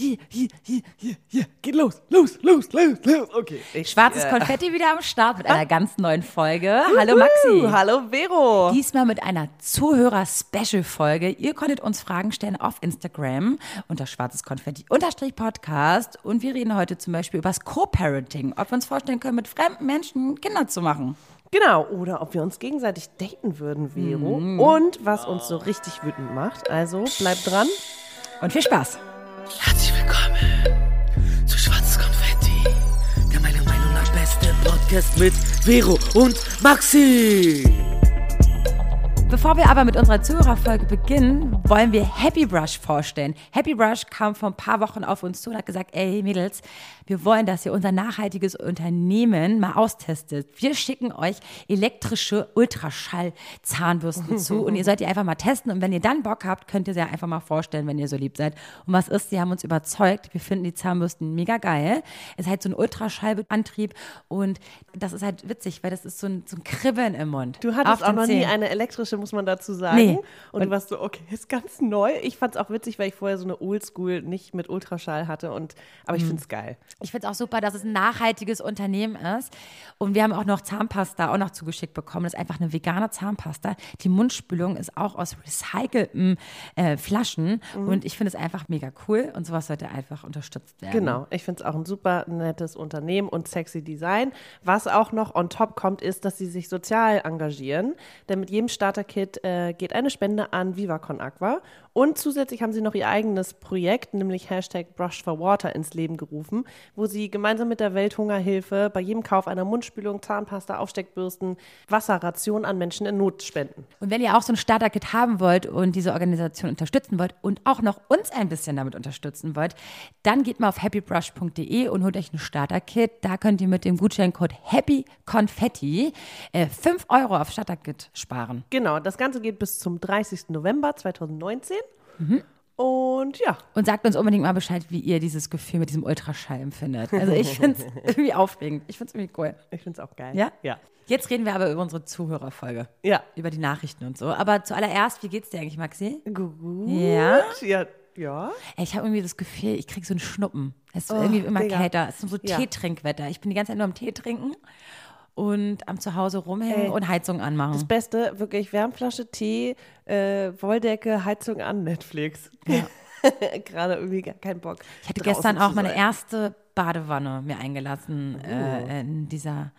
hier, hier, hier, hier, hier, geht los, los, los, los, los. Okay. Ich, Schwarzes äh, Konfetti wieder am Start mit einer ganz neuen Folge. Hallo Maxi. Hallo Vero. Diesmal mit einer Zuhörer-Special-Folge. Ihr konntet uns Fragen stellen auf Instagram unter schwarzes Konfetti unterstrich Podcast. Und wir reden heute zum Beispiel über das Co-Parenting. Ob wir uns vorstellen können, mit fremden Menschen Kinder zu machen. Genau, oder ob wir uns gegenseitig daten würden, Vero. Mhm. Und was uns so richtig wütend macht. Also bleibt dran. Und viel Spaß. Herzlich willkommen zu Schwarzes Konfetti, der meiner Meinung nach beste Podcast mit Vero und Maxi. Bevor wir aber mit unserer Zuhörerfolge beginnen, wollen wir Happy Brush vorstellen. Happy Brush kam vor ein paar Wochen auf uns zu und hat gesagt, ey Mädels, wir wollen, dass ihr unser nachhaltiges Unternehmen mal austestet. Wir schicken euch elektrische Ultraschall-Zahnbürsten zu und ihr sollt die einfach mal testen und wenn ihr dann Bock habt, könnt ihr sie einfach mal vorstellen, wenn ihr so lieb seid. Und was ist, sie haben uns überzeugt, wir finden die Zahnbürsten mega geil. Es ist halt so ein Ultraschallantrieb und das ist halt witzig, weil das ist so ein, so ein Kribbeln im Mund. Du hattest auch noch nie Zähnen. eine elektrische, muss man dazu sagen. Nee. Und, du warst so, okay, ist ganz neu. Ich fand es auch witzig, weil ich vorher so eine Oldschool nicht mit Ultraschall hatte. Und, aber Mhm. ich finde es geil. Ich finde es auch super, dass es ein nachhaltiges Unternehmen ist. Und wir haben auch noch Zahnpasta auch noch zugeschickt bekommen. Das ist einfach eine vegane Zahnpasta. Die Mundspülung ist auch aus recycelten äh, Flaschen. Mhm. Und ich finde es einfach mega cool. Und sowas sollte einfach unterstützt werden. Genau, ich finde es auch ein super nettes Unternehmen und sexy Design. Was auch noch on top kommt, ist, dass sie sich sozial engagieren. Denn mit jedem Starter-Kit äh, geht eine Spende an Viva Con Aqua. Und zusätzlich haben sie noch ihr eigenes Projekt, nämlich Hashtag Brush for Water, ins Leben gerufen, wo sie gemeinsam mit der Welthungerhilfe bei jedem Kauf einer Mundspülung, Zahnpasta, Aufsteckbürsten, Wasserration an Menschen in Not spenden. Und wenn ihr auch so ein Starter-Kit haben wollt und diese Organisation unterstützen wollt und auch noch uns ein bisschen damit unterstützen wollt, dann geht mal auf happybrush.de und holt euch ein Starter-Kit. Da könnt ihr mit dem Gutscheincode HAPPYCONFETTI äh, 5 Euro auf Starter-Kit sparen. Genau, das Ganze geht bis zum 30. November 2019. Mhm. Und ja, Und sagt uns unbedingt mal Bescheid, wie ihr dieses Gefühl mit diesem Ultraschall empfindet. Also ich finde es irgendwie aufregend. Ich finde es irgendwie cool. ich finde es auch geil. Ja? Ja. Jetzt reden wir aber über unsere Zuhörerfolge. Ja. Über die Nachrichten und so. Aber zuallererst, wie geht's dir eigentlich, Maxi? Gut. Ja? Ja. Ja. Ey, ich habe irgendwie das Gefühl, ich kriege so einen Schnuppen. Es ist irgendwie immer Oh, Digga. kälter. Es ist so Ja. Teetrinkwetter. Ich bin die ganze Zeit nur am Tee trinken und am Zuhause rumhängen Ey. und Heizung anmachen. Das Beste, wirklich Wärmflasche, Tee, äh, Wolldecke, Heizung an, Netflix. Gerade irgendwie gar keinen Bock. Ich hatte gestern auch meine sein. erste Badewanne mir eingelassen äh, in dieser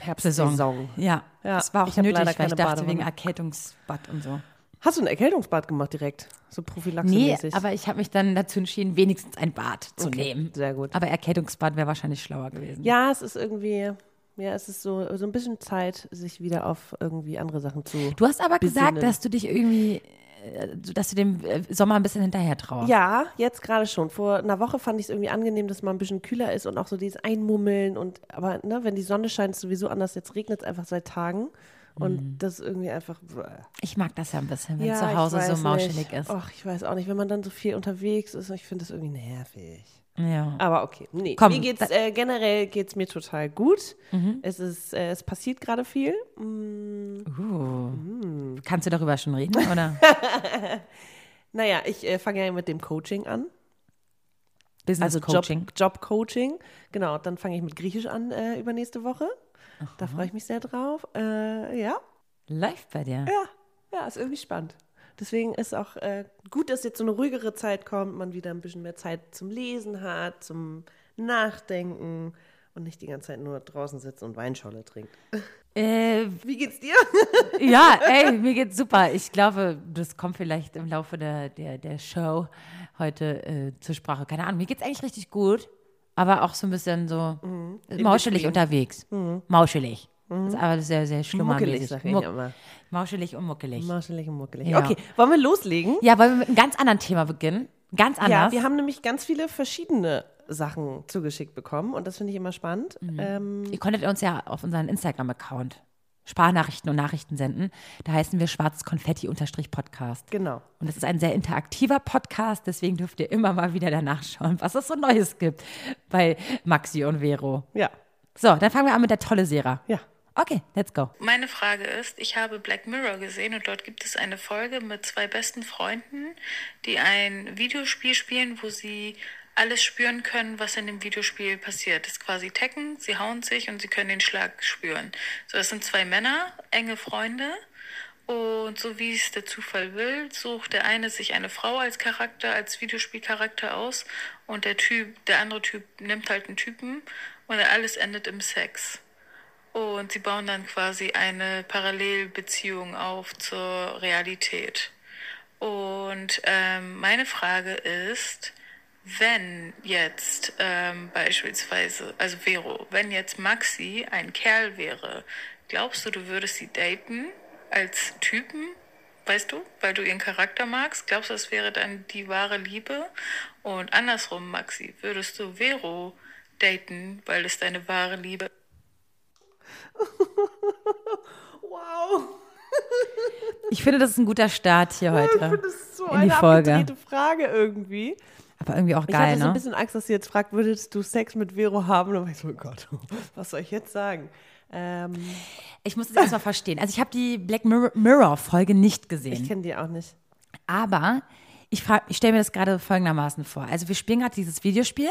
Herbstsaison. Saison. Ja, Ja, das war auch nötig, weil ich dachte wegen Badewanne. Erkältungsbad und so. Hast du ein Erkältungsbad gemacht direkt? So Nee, prophylaxemäßig? aber ich habe mich dann dazu entschieden, wenigstens ein Bad zu Okay, nehmen. sehr gut. Aber Erkältungsbad wäre wahrscheinlich schlauer gewesen. Ja, es ist irgendwie, ja, es ist so, so ein bisschen Zeit, sich wieder auf irgendwie andere Sachen zu. Du hast aber gesagt, besinnen. dass du dich irgendwie, äh, dass du dem äh, Sommer ein bisschen hinterher trauerst. Ja, jetzt gerade schon. Vor einer Woche fand ich es irgendwie angenehm, dass man ein bisschen kühler ist und auch so dieses Einmummeln und aber ne, wenn die Sonne scheint, ist sowieso anders. Jetzt regnet es einfach seit Tagen und das ist irgendwie einfach. Ich mag das ja ein bisschen, wenn ja, zu Hause so mauschelig nicht. ist. Ach, ich weiß auch nicht, wenn man dann so viel unterwegs ist, ich finde das irgendwie nervig. Ja. Aber okay, nee, Komm, mir geht's äh, generell geht's mir total gut. Es ist, äh, es passiert gerade viel. Mm, Uh. Kannst du darüber schon reden, oder? naja, ich äh, fange ja mit dem Coaching an. Business Also Coaching. Job, Job Coaching. Genau, dann fange ich mit Griechisch an äh, übernächste Woche. Da freue ich mich sehr drauf. Äh, ja, Läuft bei dir. ja, ja, ist irgendwie spannend. Deswegen ist auch äh, gut, dass jetzt so eine ruhigere Zeit kommt, man wieder ein bisschen mehr Zeit zum Lesen hat, zum Nachdenken und nicht die ganze Zeit nur draußen sitzt und Weinscholle trinkt. Äh, Wie geht's dir? ja, ey, mir geht's super. Ich glaube, das kommt vielleicht im Laufe der, der, der Show heute äh, zur Sprache. Keine Ahnung, mir geht's eigentlich richtig gut, aber auch so ein bisschen so Mhm. mauschelig unterwegs. Mauschelig. Das ist aber sehr, sehr Muckelig, schlummermäßig. sag ich Muck- immer. Mauschelig und muckelig. Marschelig und muckelig. Ja. Okay, wollen wir loslegen? Ja, wollen wir mit einem ganz anderen Thema beginnen? Ganz anders. Ja, wir haben nämlich ganz viele verschiedene Sachen zugeschickt bekommen und das finde ich immer spannend. Mhm. Ähm, Ihr konntet uns ja auf unseren Instagram-Account Sprachnachrichten und Nachrichten senden. Da heißen wir schwarzkonfetti-podcast. genau. Und das ist ein sehr interaktiver Podcast, deswegen dürft ihr immer mal wieder danach schauen, was es so Neues gibt bei Maxi und Vero. Ja, So, dann fangen wir an mit der tolle Sera. ja. Okay, let's go. Meine Frage ist, ich habe Black Mirror gesehen und dort gibt es eine Folge mit zwei besten Freunden, die ein Videospiel spielen, wo sie alles spüren können, was in dem Videospiel passiert. Das ist quasi Tekken, sie hauen sich und sie können den Schlag spüren. So, das sind zwei Männer, enge Freunde. Und so wie es der Zufall will, sucht der eine sich eine Frau als Charakter, als Videospielcharakter aus und der Typ, der andere Typ nimmt halt einen Typen und alles endet im Sex. Und sie bauen dann quasi eine Parallelbeziehung auf zur Realität. Und ähm, meine Frage ist, wenn jetzt ähm, beispielsweise, also Vero, wenn jetzt Maxi ein Kerl wäre, glaubst du, du würdest sie daten als Typen? Weißt du, weil du ihren Charakter magst, glaubst du, das wäre dann die wahre Liebe? Und andersrum, Maxi, würdest du Vero daten, weil es deine wahre Liebe Wow. Ich finde, das ist ein guter Start hier heute. Ich finde das ist so in eine Folge. abgedrehte Frage irgendwie. Aber irgendwie auch Ich geil, hatte so ein ne? bisschen Angst, dass sie jetzt fragt, würdest du Sex mit Vero haben? Und ich so, oh Gott, was soll ich jetzt sagen? Ähm, Ich muss das erstmal verstehen. Also ich habe die Black Mirror- Mirror-Folge nicht ich gesehen. kenne die auch nicht. Aber ich, frag- ich stelle mir das gerade folgendermaßen vor. Also wir spielen gerade dieses Videospiel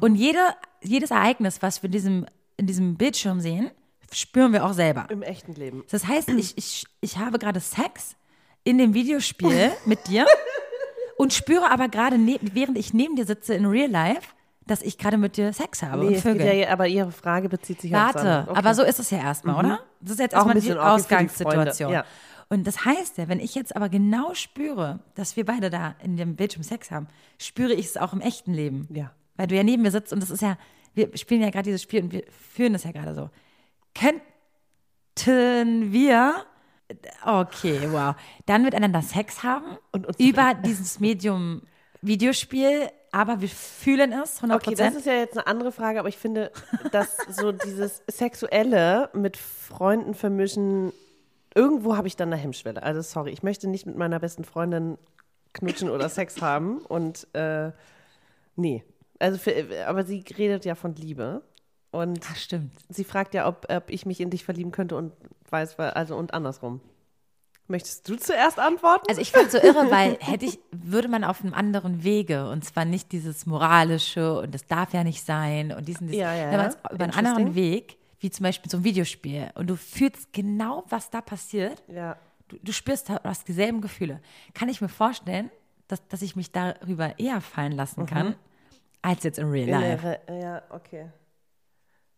und jede, jedes Ereignis, was wir in diesem, in diesem Bildschirm sehen, spüren wir auch selber. Im echten Leben. Das heißt, ich, ich, ich habe gerade Sex in dem Videospiel mit dir und spüre aber gerade, ne während ich neben dir sitze in Real Life, dass ich gerade mit dir Sex habe Nee, und Vögel. ja, aber ihre Frage bezieht sich auf das Warte. Okay. aber so ist es ja erstmal, oder? Das ist jetzt Auch erstmal die die Ausgangssituation. Freunde, ja. Und das heißt ja, wenn ich jetzt aber genau spüre, dass wir beide da in dem Bildschirm Sex haben, spüre ich es auch im echten Leben. Ja. Weil du ja neben mir sitzt und das ist ja, wir spielen ja gerade dieses Spiel und wir führen das ja gerade so. Könnten wir, okay, wow, dann miteinander Sex haben Und über dieses Medium Videospiel, aber wir fühlen es 100%. Okay, das ist ja jetzt eine andere Frage, aber ich finde, dass so dieses Sexuelle mit Freunden vermischen, irgendwo habe ich dann eine Hemmschwelle. Also sorry, ich möchte nicht mit meiner besten Freundin knutschen oder Sex haben und äh, nee. Also für, aber sie redet ja von Liebe und Ach, stimmt. sie fragt ja, ob, ob ich mich in dich verlieben könnte und weiß, also und andersrum. Möchtest du zuerst antworten? Also ich fand so irre, weil hätte ich, würde man auf einem anderen Wege, und zwar nicht dieses moralische und das darf ja nicht sein und diesen, diesen Ja, ja, ja. es über einen anderen. Weg, wie zum Beispiel so ein Videospiel, und du fühlst genau, was da passiert, ja. du, du spürst, du hast dieselben Gefühle, kann ich mir vorstellen, dass, dass ich mich darüber eher fallen lassen Mhm. kann, als jetzt in Real Life. Ja, okay.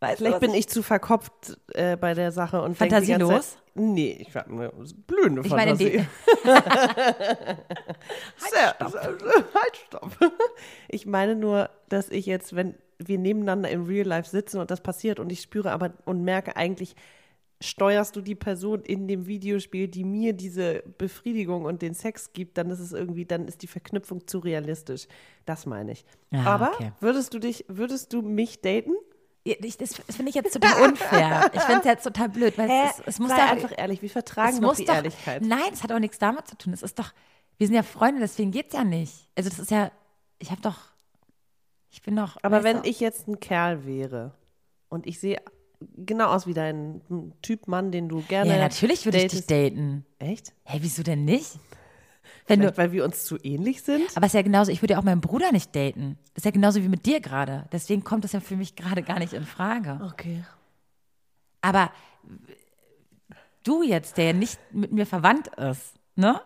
Weißt du, Vielleicht was bin ich zu verkopft äh, bei der Sache und Fantasielos? Zeit- Nee, ich habe eine blühende Ich meine, Fantasie. die, Sehr, halt, stopp. Ich meine nur, dass ich jetzt, wenn wir nebeneinander im Real Life sitzen und das passiert und ich spüre aber und merke eigentlich, steuerst du die Person in dem Videospiel, die mir diese Befriedigung und den Sex gibt, dann ist es irgendwie, dann ist die Verknüpfung zu realistisch. Das meine ich. Ah, aber okay. würdest du dich, würdest du mich daten? Ich, das, finde ich jetzt total unfair. Ich finde es jetzt total blöd, weil es, es muss Sei ja einfach ehrlich, wir vertragen es doch muss die doch, Ehrlichkeit. Nein, es hat auch nichts damit zu tun. Es ist doch, wir sind ja Freunde, deswegen geht's ja nicht. Also das ist ja, ich habe doch, ich bin doch. Aber wenn du, ich jetzt ein Kerl wäre und ich sehe genau aus wie dein Typ Mann, den du gerne. ja, natürlich würde ich dich daten. Echt? Hey, wieso denn nicht? Wenn du, weil wir uns zu ähnlich sind? aber es ist ja genauso, ich würde ja auch meinen Bruder nicht daten. Das ist ja genauso wie mit dir gerade. Deswegen kommt das ja für mich gerade gar nicht in Frage. Okay. Aber du jetzt, der ja nicht mit mir verwandt ist, ne?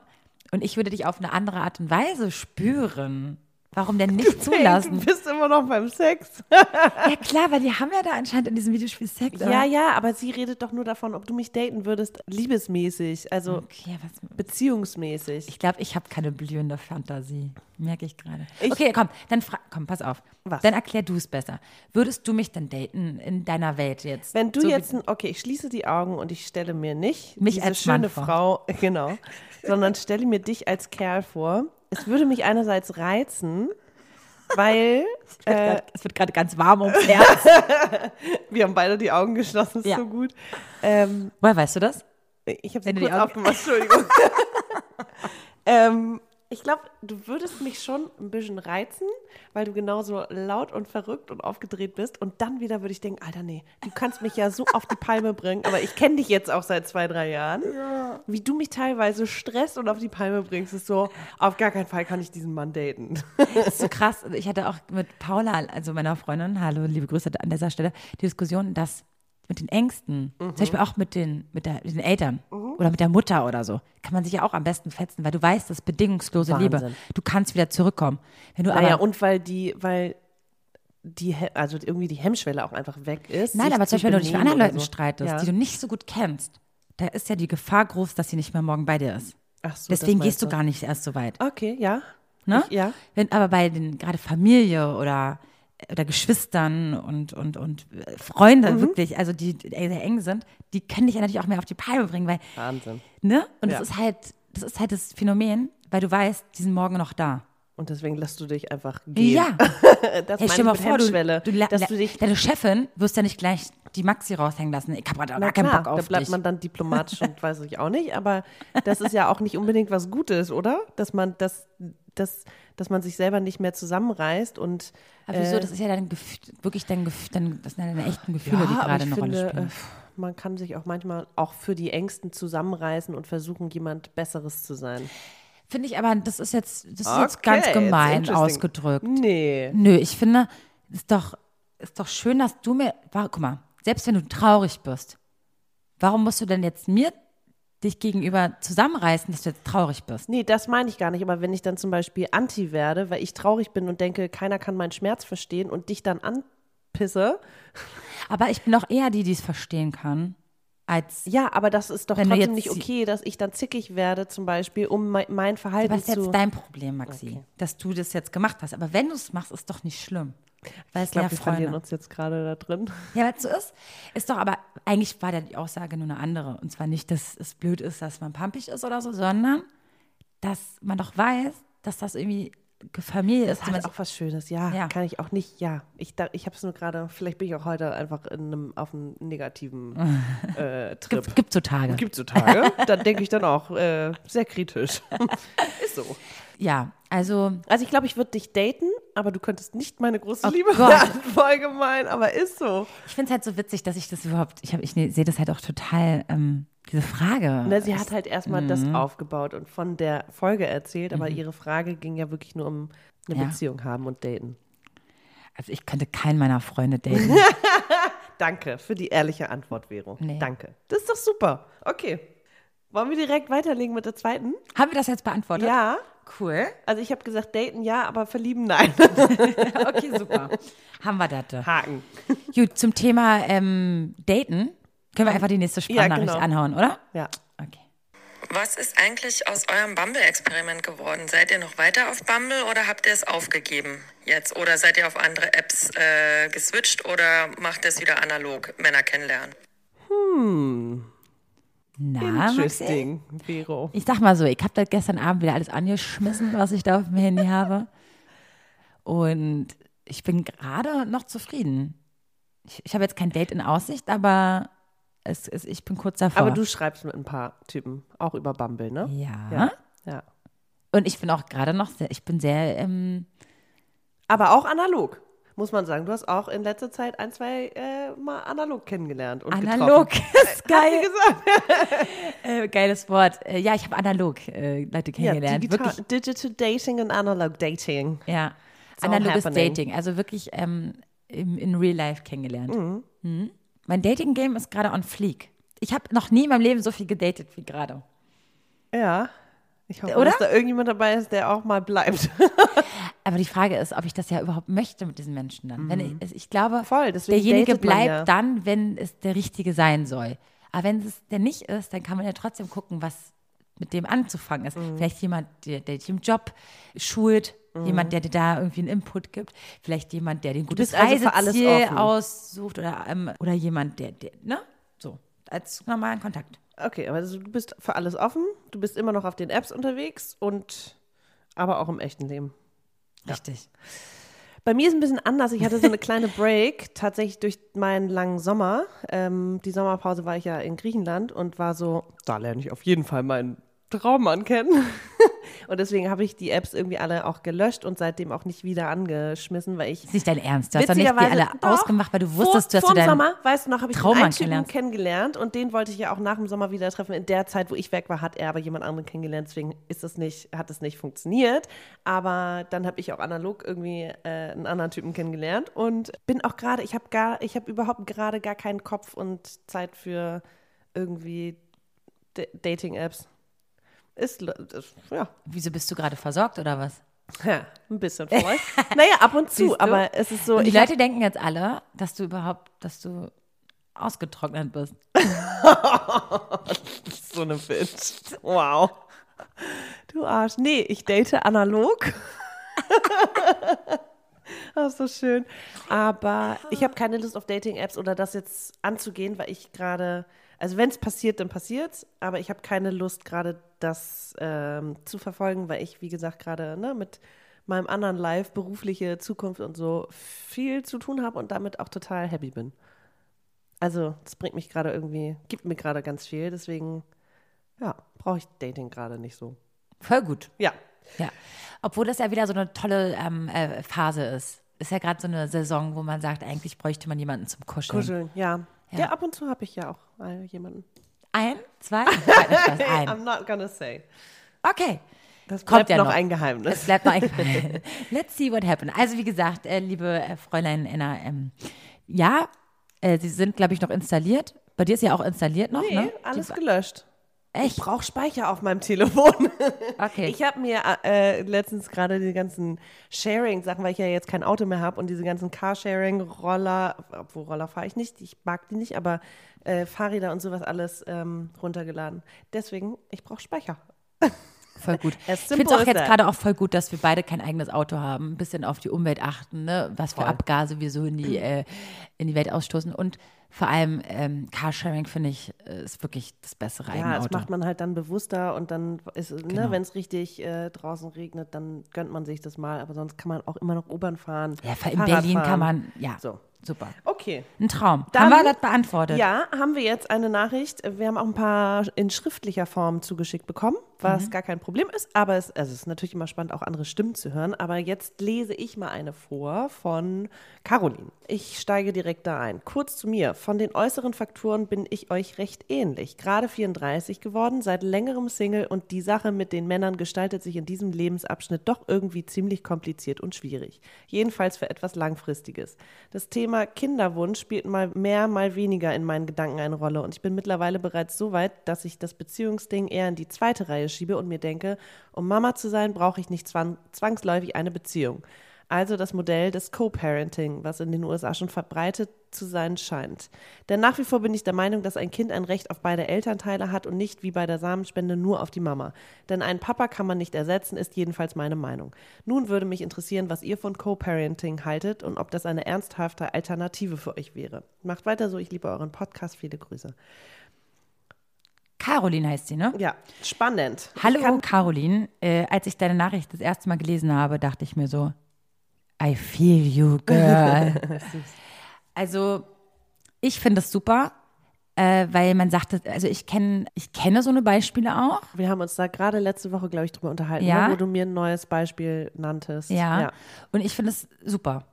Und ich würde dich auf eine andere Art und Weise spüren. Warum denn nicht zulassen? du bist immer noch beim Sex. Ja klar, weil die haben ja da anscheinend in diesem Videospiel Sex. oder? Ja, ja, aber sie redet doch nur davon, ob du mich daten würdest, liebesmäßig, also Okay, was, beziehungsmäßig. ich glaube, ich habe keine blühende Fantasie. Merke ich gerade. Okay, komm, dann komm, pass auf. Was? Dann erklär du es besser. Würdest du mich dann daten in deiner Welt jetzt? Wenn du So jetzt, ein, okay, ich schließe die Augen und ich stelle mir nicht Mich diese als schöne. Frau, genau, sondern stelle mir dich als Kerl vor. Es würde mich einerseits reizen, weil äh, es wird gerade ganz warm ums Herz. wir haben beide die Augen geschlossen, ist Ja. so gut. Ähm, Woher weißt du das? ich habe sie kurz aufgemacht, Entschuldigung. ähm, Ich glaube, du würdest mich schon ein bisschen reizen, weil du genauso laut und verrückt und aufgedreht bist. Und dann wieder würde ich denken, Alter, nee, du kannst mich ja so auf die Palme bringen. Aber ich kenne dich jetzt auch seit zwei, drei Jahren. Wie du mich teilweise stresst und auf die Palme bringst, ist so, auf gar keinen Fall kann ich diesen Mann daten. Das ist so krass. Ich hatte auch mit Paula, also meiner Freundin, hallo, liebe Grüße an dieser Stelle, die Diskussion, dass mit den Ängsten, zum Beispiel auch mit den, mit, der, mit den Eltern oder mit der Mutter oder so, kann man sich ja auch am besten fetzen, weil du weißt, das ist bedingungslose Liebe. Wahnsinn. Du kannst wieder zurückkommen. Wenn du Naja, aber, und weil die, weil die, also irgendwie die Hemmschwelle auch einfach weg ist. nein, aber zu zum Beispiel, wenn du dich mit anderen Leuten so. streitest, Ja. die du nicht so gut kennst, da ist ja die Gefahr groß, dass sie nicht mehr morgen bei dir ist. Ach so, Deswegen gehst du gar nicht erst so weit. Okay, ja. Ne? Ich, ja. Wenn aber bei den gerade Familie oder oder Geschwistern und und und äh, Freunde Mhm. wirklich, also die die sehr eng sind, die können dich ja natürlich auch mehr auf die Palme bringen, weil Wahnsinn. ne? Und Ja. das ist halt das ist halt das Phänomen, weil du weißt, die sind morgen noch da. Und deswegen lässt du dich einfach gehen. Ja, das hey, meine stell mal vor, du, du, dass du dich deine Chefin wirst ja nicht gleich die Maxi raushängen lassen. Ich habe gerade gar keinen Bock auf da bleibt dich. man dann diplomatisch und weiß ich auch nicht, aber das ist ja auch nicht unbedingt was Gutes, oder? Dass man das, das, dass man sich selber nicht mehr zusammenreißt und aber wieso? äh, Das ist ja dein Gefühl, wirklich dein Gefühl, dein, das sind ja deine echten Gefühle, die aber gerade eine finde, Rolle spielen. äh, man kann sich auch manchmal auch für die Ängsten zusammenreißen und versuchen, jemand Besseres zu sein. Finde ich aber, das ist jetzt, das ist Okay, jetzt ganz gemein ausgedrückt. Nee. Nö, ich finde, ist doch, ist doch schön, dass du mir, guck mal, selbst wenn du traurig bist, warum musst du denn jetzt mir dich gegenüber zusammenreißen, dass du jetzt traurig bist? Nee, das meine ich gar nicht. Aber wenn ich dann zum Beispiel anti werde, weil ich traurig bin und denke, keiner kann meinen Schmerz verstehen und dich dann anpisse, Aber ich bin doch eher die, die es verstehen kann, als ja, aber das ist doch trotzdem nicht okay, dass ich dann zickig werde, zum Beispiel, um mein, mein Verhalten Was ist zu. jetzt dein Problem, Maxi? Okay. Dass du das jetzt gemacht hast. Aber wenn du es machst, ist doch nicht schlimm. Weil es ich glaube, wir verlieren Freunde. uns jetzt gerade da drin. Ja, weil es so ist. Ist doch aber, eigentlich war ja die Aussage nur eine andere. Und zwar nicht, dass es blöd ist, dass man pampig ist oder so, sondern dass man doch weiß, dass das irgendwie Familie ist. Hat auch was Schönes, ja, Ja. Kann ich auch nicht, ja. Ich, da- ich habe es nur gerade, vielleicht bin ich auch heute einfach in einem, auf einem negativen äh, Trip. gibt, gibt so Tage. Gibt so Tage, dann denke ich dann auch äh, sehr kritisch. Ist so. Ja, also Also ich glaube, ich würde dich daten, aber du könntest nicht meine große Oh Liebe werden. Voll gemein, aber ist so. ich finde es halt so witzig, dass ich das überhaupt, ich, hab- ich ne, sehe das halt auch total, ähm, diese Frage. Na, sie hat halt erstmal das Mhm. aufgebaut und von der Folge erzählt, aber ihre Frage ging ja wirklich nur um eine Ja. Beziehung haben und daten. Also ich könnte keinen meiner Freunde daten. Danke für die ehrliche Antwort, Vero. Nee. Danke. Das ist doch super. Okay. Wollen wir direkt weiterlegen mit der zweiten? Haben wir das jetzt beantwortet? Ja. Cool. Also ich habe gesagt, daten ja, aber verlieben nein. Okay, super. Haben wir das. Haken. Gut, zum Thema ähm, Daten können wir einfach die nächste Sprachnachricht genau. anhauen, oder? Ja. Okay. Was ist eigentlich aus eurem Bumble-Experiment geworden? Seid ihr noch weiter auf Bumble oder habt ihr es aufgegeben jetzt? Oder seid ihr auf andere Apps äh, geswitcht oder macht ihr es wieder analog, Männer kennenlernen? Na, Maxi? Interesting, Vero. Ich sag mal so, ich habe da gestern Abend wieder alles angeschmissen, was ich da auf dem Handy habe. Und ich bin gerade noch zufrieden. Ich, ich habe jetzt kein Date in Aussicht, aber es, es, ich bin kurz davor. Aber du schreibst mit ein paar Typen, auch über Bumble, ne? Ja. Ja. ja. Und ich bin auch gerade noch sehr, ich bin sehr, ähm, Aber auch analog, muss man sagen. Du hast auch in letzter Zeit ein, zwei äh, Mal analog kennengelernt und analog. getroffen. ist geil. Äh, geiles Wort. Äh, ja, ich habe analog äh, Leute Ja, kennengelernt. digital, Wirklich, Digital Dating und Analog Dating. ja. all Analoges. Dating. Also wirklich ähm, im, in Real Life kennengelernt. Mhm. Mein Dating-Game ist gerade on fleek. Ich habe noch nie in meinem Leben so viel gedatet wie gerade. Ja. Ich hoffe, Oder? dass da irgendjemand dabei ist, der auch mal bleibt. Aber die Frage ist, ob ich das ja überhaupt möchte mit diesen Menschen dann. Wenn ich, ich glaube, Mhm. Voll, derjenige bleibt ja. dann, wenn es der Richtige sein soll. Aber wenn es der nicht ist, dann kann man ja trotzdem gucken, was mit dem anzufangen ist. Mhm. Vielleicht jemand, der, der dich im Job schult, jemand, der dir da irgendwie einen Input gibt, vielleicht jemand, der den gutes bist also Reiseziel aussucht oder, ähm, oder jemand, der, der, ne? So, als normalen Kontakt. Okay, aber also du bist für alles offen, du bist immer noch auf den Apps unterwegs und aber auch im echten Leben. Richtig. Bei mir ist ein bisschen anders. Ich hatte so eine kleine Break, tatsächlich durch meinen langen Sommer. Ähm, die Sommerpause war ich ja in Griechenland und war so, da lerne ich auf jeden Fall meinen Traummann kennen. und deswegen habe ich die Apps irgendwie alle auch gelöscht und seitdem auch nicht wieder angeschmissen, weil ich Ist nicht dein Ernst. Du hast doch nicht die alle doch, ausgemacht, weil du wusstest, vor, du deinen Sommer, weißt du noch, habe ich Traum den einen Typen kennenlernst. kennengelernt und den wollte ich ja auch nach dem Sommer wieder treffen. In der Zeit, wo ich weg war, hat er aber jemand anderen kennengelernt, deswegen ist es nicht, hat es nicht funktioniert. Aber dann habe ich auch analog irgendwie äh, einen anderen Typen kennengelernt und bin auch gerade, ich habe gar, ich habe überhaupt gerade gar keinen Kopf und Zeit für irgendwie D Dating-Apps. Ist, ist, ja, Wieso bist du gerade versorgt oder was? ja, ein bisschen vielleicht. naja, ab und zu, aber es ist so. Und die hab- Leute denken jetzt alle, dass du überhaupt, dass du ausgetrocknet bist. So eine Bitch. Wow. Du Arsch. Nee, ich date analog. Das ist so schön. Aber ich habe keine Lust auf Dating-Apps oder das jetzt anzugehen, weil ich gerade, also wenn es passiert, dann passiert's. Aber ich habe keine Lust gerade das ähm, zu verfolgen, weil ich, wie gesagt, gerade ne, mit meinem anderen Live, berufliche Zukunft und so viel zu tun habe und damit auch total happy bin. Also, das bringt mich gerade irgendwie, gibt mir gerade ganz viel. Deswegen, ja, brauche ich Dating gerade nicht so. Voll gut. Ja. Ja. Obwohl das ja wieder so eine tolle ähm, äh, Phase ist. Ist ja gerade so eine Saison, wo man sagt, eigentlich bräuchte man jemanden zum Kuscheln. Kuscheln, ja. Ja. Ja, ab und zu habe ich ja auch äh, jemanden. Ein, zwei, Spaß, ein. I'm not gonna say. Okay. Das Kommt bleibt ja noch, noch. ein Es Geheimnis. bleibt mal ein Let's see what happens. Also wie gesagt, äh, liebe äh, Fräulein Enna, ähm, ja, äh, sie sind, glaube ich, noch installiert. Bei dir ist ja auch installiert noch, Nee, ne? alles Die- gelöscht. Ich Echt? brauche Speicher auf meinem Telefon. Okay. Ich habe mir äh, letztens gerade die ganzen Sharing-Sachen, weil ich ja jetzt kein Auto mehr habe und diese ganzen Carsharing-Roller, obwohl Roller fahre ich nicht, ich mag die nicht, aber äh, Fahrräder und sowas alles ähm, runtergeladen. Deswegen, ich brauche Speicher. Voll gut. Ich finde es auch jetzt gerade auch voll gut, dass wir beide kein eigenes Auto haben, ein bisschen auf die Umwelt achten, ne? was für Voll. Abgase wir so in die, äh, in die Welt ausstoßen. Und vor allem ähm, Carsharing, finde ich, äh, ist wirklich das bessere Ja, eigene das Auto. macht man halt dann bewusster und dann ist, es, Genau. ne, wenn es richtig äh, draußen regnet, dann gönnt man sich das mal, aber sonst kann man auch immer noch U-Bahn fahren. ja, in Fahrrad Berlin fahren. kann man, ja, So. Super. Okay. Ein Traum. Dann- haben wir das beantwortet? Ja, haben wir jetzt eine Nachricht. Wir haben auch ein paar in schriftlicher Form zugeschickt bekommen, was gar kein Problem ist. Aber es, also es ist natürlich immer spannend, auch andere Stimmen zu hören. Aber jetzt lese ich mal eine vor von Caroline. Ich steige direkt da ein. Kurz zu mir. Von den äußeren Faktoren bin ich euch recht ähnlich. Gerade 34 geworden, seit längerem Single und die Sache mit den Männern gestaltet sich in diesem Lebensabschnitt doch irgendwie ziemlich kompliziert und schwierig. Jedenfalls für etwas Langfristiges. Das Thema Kinderwunsch spielt mal mehr, mal weniger in meinen Gedanken eine Rolle und ich bin mittlerweile bereits so weit, dass ich das Beziehungsding eher in die zweite Reihe schiebe und mir denke, um Mama zu sein, brauche ich nicht zwang zwangsläufig eine Beziehung. Also das Modell des Co-Parenting, was in den USA schon verbreitet zu sein scheint. Denn nach wie vor bin ich der Meinung, dass ein Kind ein Recht auf beide Elternteile hat und nicht wie bei der Samenspende nur auf die Mama. Denn einen Papa kann man nicht ersetzen, ist jedenfalls meine Meinung. Nun würde mich interessieren, was ihr von Co-Parenting haltet und ob das eine ernsthafte Alternative für euch wäre. Macht weiter so, ich liebe euren Podcast, viele Grüße. Caroline heißt sie, ne? Ja, spannend. Hallo Caroline, äh, als ich deine Nachricht das erste Mal gelesen habe, dachte ich mir so, I feel you, girl. also ich finde es super, äh, weil man sagte, also ich kenne ich kenne so eine Beispiele auch. Wir haben uns da gerade letzte Woche, glaube ich, drüber unterhalten, Ja. ne, wo du mir ein neues Beispiel nanntest. Ja. Und ich finde es super.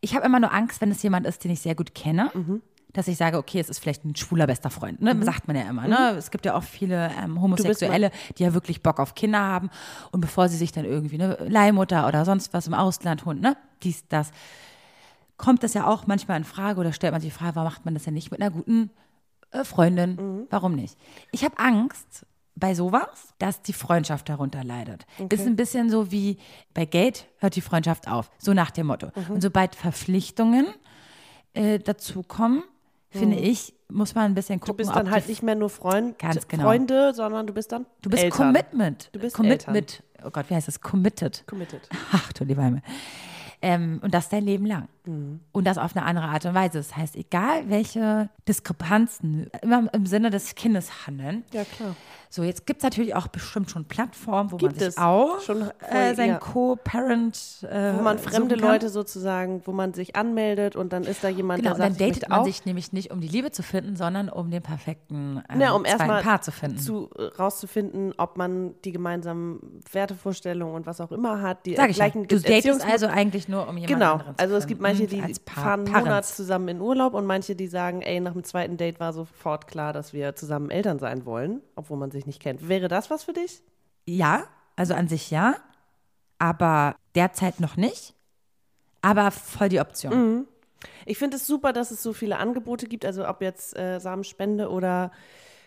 Ich habe immer nur Angst, wenn es jemand ist, den ich sehr gut kenne, Mhm. Dass ich sage, okay, es ist vielleicht ein schwuler bester Freund. Ne? Sagt man ja immer. Ne? Es gibt ja auch viele ähm, Homosexuelle, die ja wirklich Bock auf Kinder haben. Und bevor sie sich dann irgendwie eine Leihmutter oder sonst was im Ausland holen, ne? dies, das, kommt das ja auch manchmal in Frage oder stellt man sich die Frage, warum macht man das ja nicht mit einer guten äh, Freundin? Mhm. Warum nicht? Ich habe Angst bei sowas, dass die Freundschaft darunter leidet. Ist ein bisschen so wie bei Geld hört die Freundschaft auf, so nach dem Motto. Mhm. Und sobald Verpflichtungen äh, dazukommen, finde ich, muss man ein bisschen Mhm. Du gucken, bist dann halt nicht mehr nur Freund, Ganz genau. Freunde, sondern du bist dann Du bist Eltern. Commitment. Du bist Commitment. Oh Gott, wie heißt das? Committed. Committed. Ach du lieber Himmel. Ähm, und das dein Leben lang. Und das auf eine andere Art und Weise. Das heißt, egal welche Diskrepanzen immer im Sinne des Kindes handeln. Ja, klar. So, jetzt gibt es natürlich auch bestimmt schon Plattformen, wo Gibt man sich es. auch Schon voll, äh, sein ja. Co-Parent äh, Wo man fremde. Leute sozusagen, wo man sich anmeldet und dann ist da jemand, Genau, und der dann sagt, ich datet man auch. sich nämlich nicht, um die Liebe zu finden, sondern um den perfekten äh, Ja, um erstmal Paar zu finden. zu äh, rauszufinden, ob man die gemeinsamen Wertevorstellungen und was auch immer hat, die Sag ich ja. gleichen Du datest also eigentlich nur, um jemanden Genau, anderen zu also es finden. gibt manche, Und die fahren einen. Monat zusammen in Urlaub und manche, die sagen, ey, nach dem zweiten Date war sofort klar, dass wir zusammen Eltern sein wollen, obwohl man sich nicht kennt. Wäre das was für dich? Ja, also an sich ja, aber derzeit noch nicht. Aber voll die Option. Mhm. Ich finde es super, dass es so viele Angebote gibt, also ob jetzt äh, Samenspende oder